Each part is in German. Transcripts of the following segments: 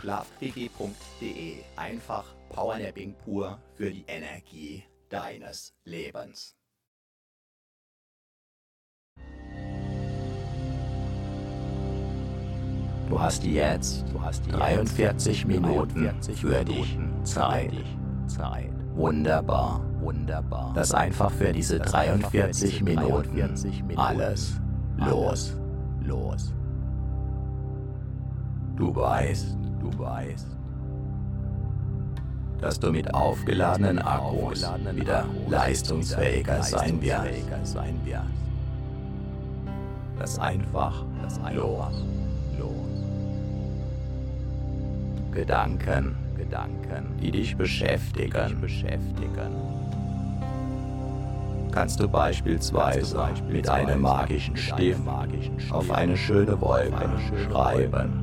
Schlafquickie.de. Einfach Powernapping pur für die Energie deines Lebens. Du hast jetzt, du hast 43 Minuten 43 für dich Zeit. Zeit. Wunderbar, wunderbar. Das einfach für diese 43 Minuten alles los, los. Du weißt, du weißt, dass du mit aufgeladenen Akkus wieder leistungsfähiger sein wirst. Das einfach, das los, los. Gedanken, Gedanken, die dich beschäftigen, beschäftigen. Kannst du beispielsweise mit einem magischen Stift auf eine schöne Wolke schreiben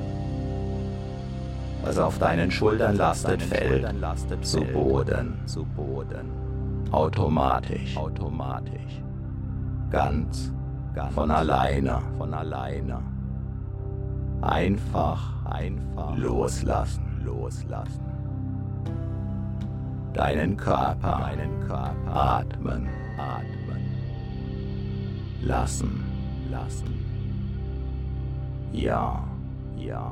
Was auf deinen Schultern lastet, fällt zu Boden. Automatisch. Ganz von alleine. Von alleine. Einfach, einfach loslassen, loslassen. Deinen Körper, deinen Körper atmen, atmen. Lassen, lassen. Ja, ja.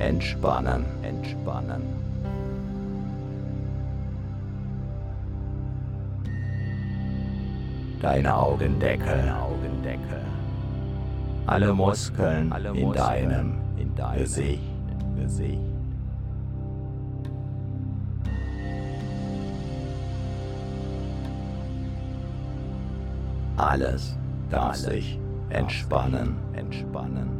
entspannen, entspannen. Deine Augendeckel, Augendeckel. Alle Muskeln Alle in deinem, in deinem Gesicht, Gesicht. Alles darf sich entspannen, entspannen.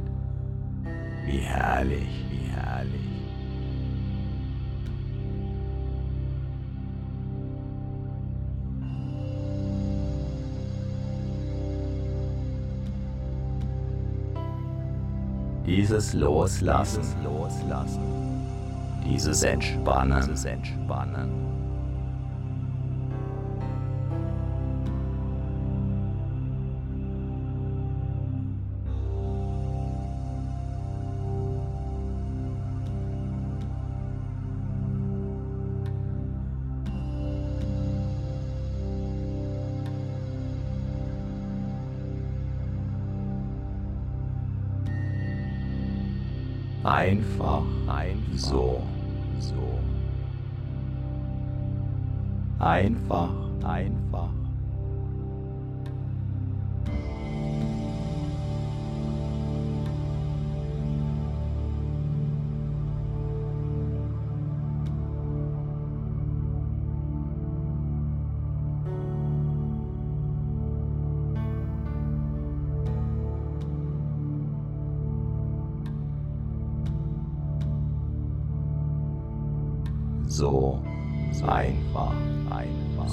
Wie herrlich, wie herrlich. Dieses Loslassen, dieses Loslassen, dieses Entspannen, dieses Entspannen. Einfach, einfach.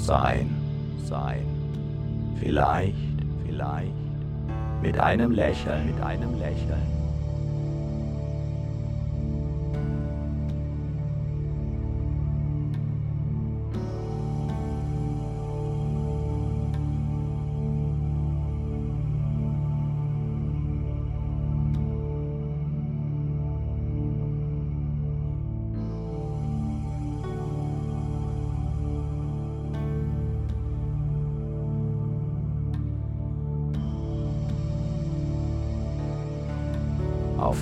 Sein, sein. Vielleicht, vielleicht mit einem Lächeln, mit einem Lächeln.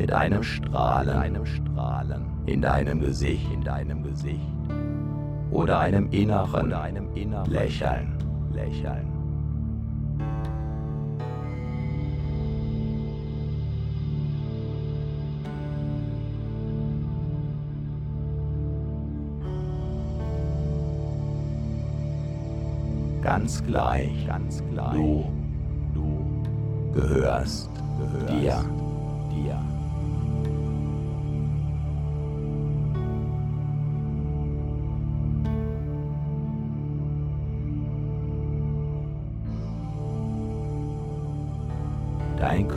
Mit einem Strahlen, einem Strahlen in deinem Gesicht, in deinem Gesicht oder einem inneren, oder einem inneren Lächeln, Lächeln. Ganz gleich, ganz gleich. Du, du gehörst, gehörst dir, dir.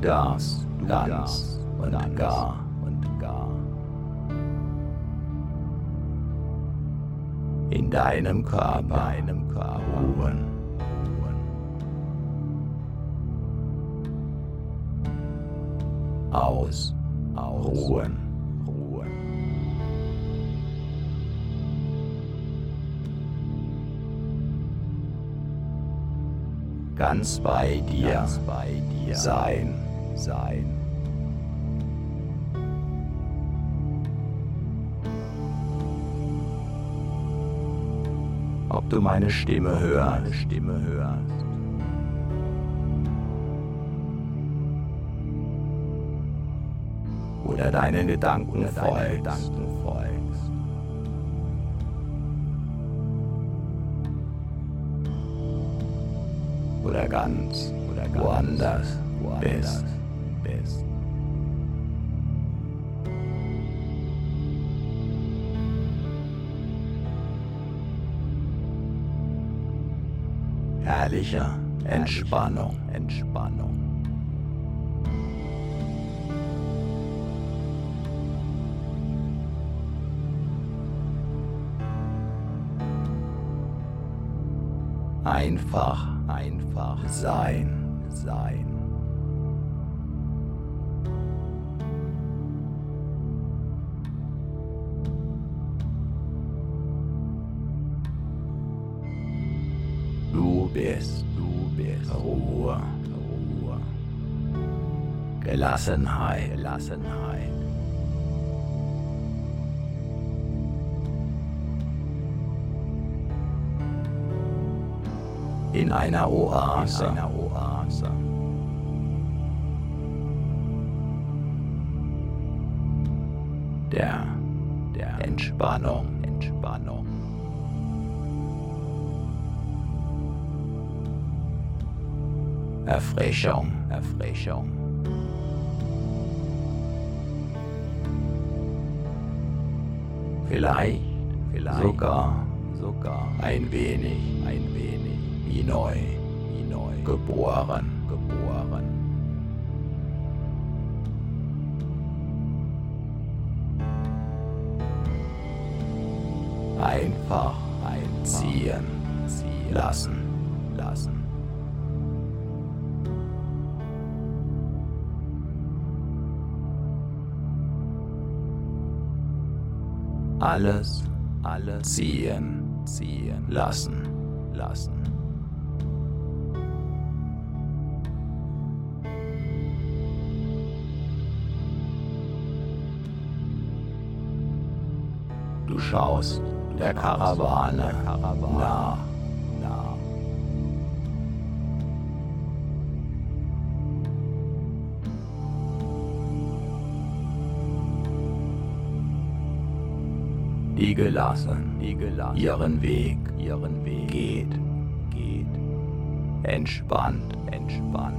Darfst, du ganz darfst und gar. und gar. In deinem Körper, deinem Körper ruhen. Aus, aus, ruhen, ruhen. Ganz bei dir, ganz bei dir sein, sein. Ob du meine Stimme hörst, meine Stimme hörst. Oder deinen Gedanken, folgst. Oder ganz, oder ganz woanders, woanders bist. Herrlicher Entspannung, Entspannung. Einfach, einfach sein, sein. Bist, du bist Ruhe, Ruhe. Gelassenheit, Gelassenheit. in einer Oase. In einer Oase. Der, der Entspannung, Entspannung. Erfrischung, Erfrischung. Vielleicht, vielleicht sogar, sogar ein wenig, ein wenig wie neu, wie neu, geboren, geboren. Einfach einziehen, ziehen lassen, Alles, alles ziehen, ziehen lassen, lassen. Du schaust der Karawane nach. Die gelassen, ihren Weg, ihren Weg. Geht, geht, entspannt, entspannt.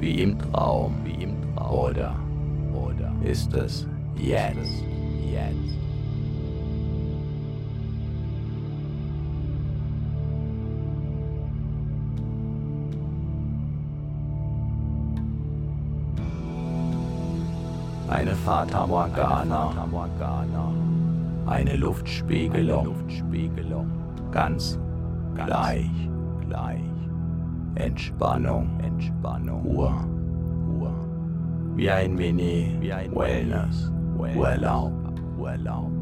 wie im Traum, wie im Traum. Oder, oder. Ist es jetzt, jetzt? Eine Fata Morgana, eine Luftspiegelung, ganz gleich, Entspannung, Ruhe, wie ein Mini, wie ein Wellness, Urlaub, Urlaub.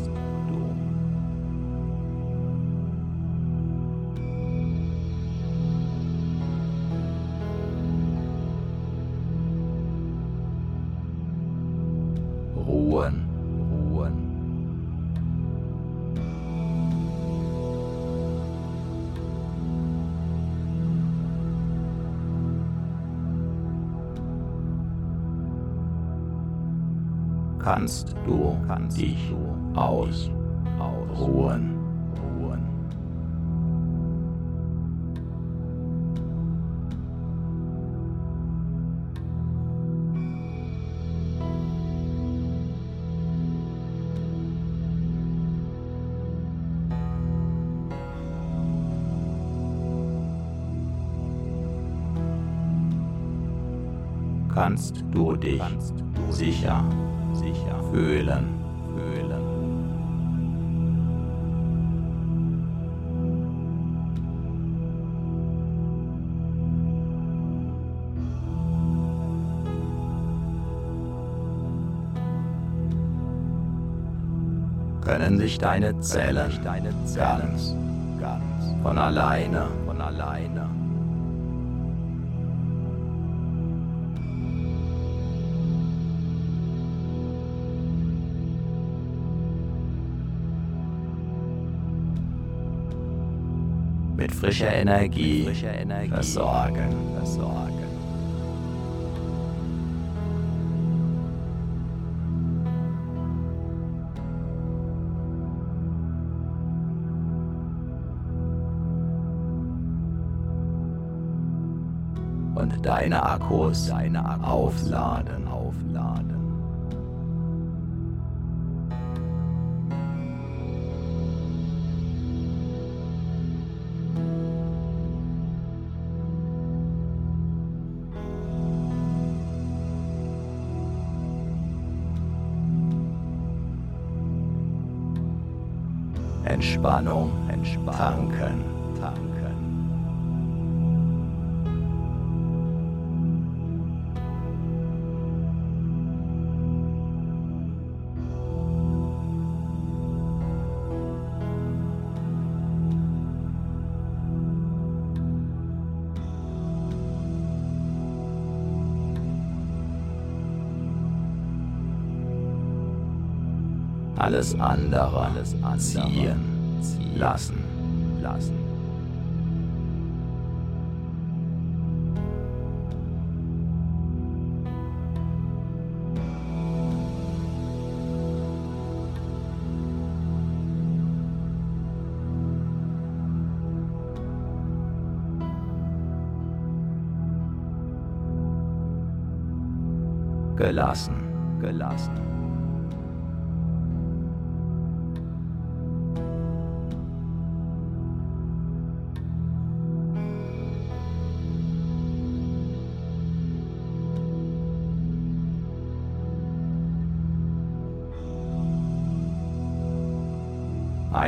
kannst du dich kannst du sicher sicher fühlen, fühlen. Können sich deine Zellen, deine Zellen ganz, ganz von alleine, von alleine frischer Energie, versorgen, versorgen. Und deine Akkus, deine Akkus aufladen, aufladen. Entspannung, Entspannung, tanken. Alles andere, alles andere ziehen lassen, lassen. Gelassen, gelassen.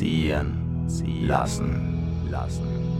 Ziehen, lassen, lassen.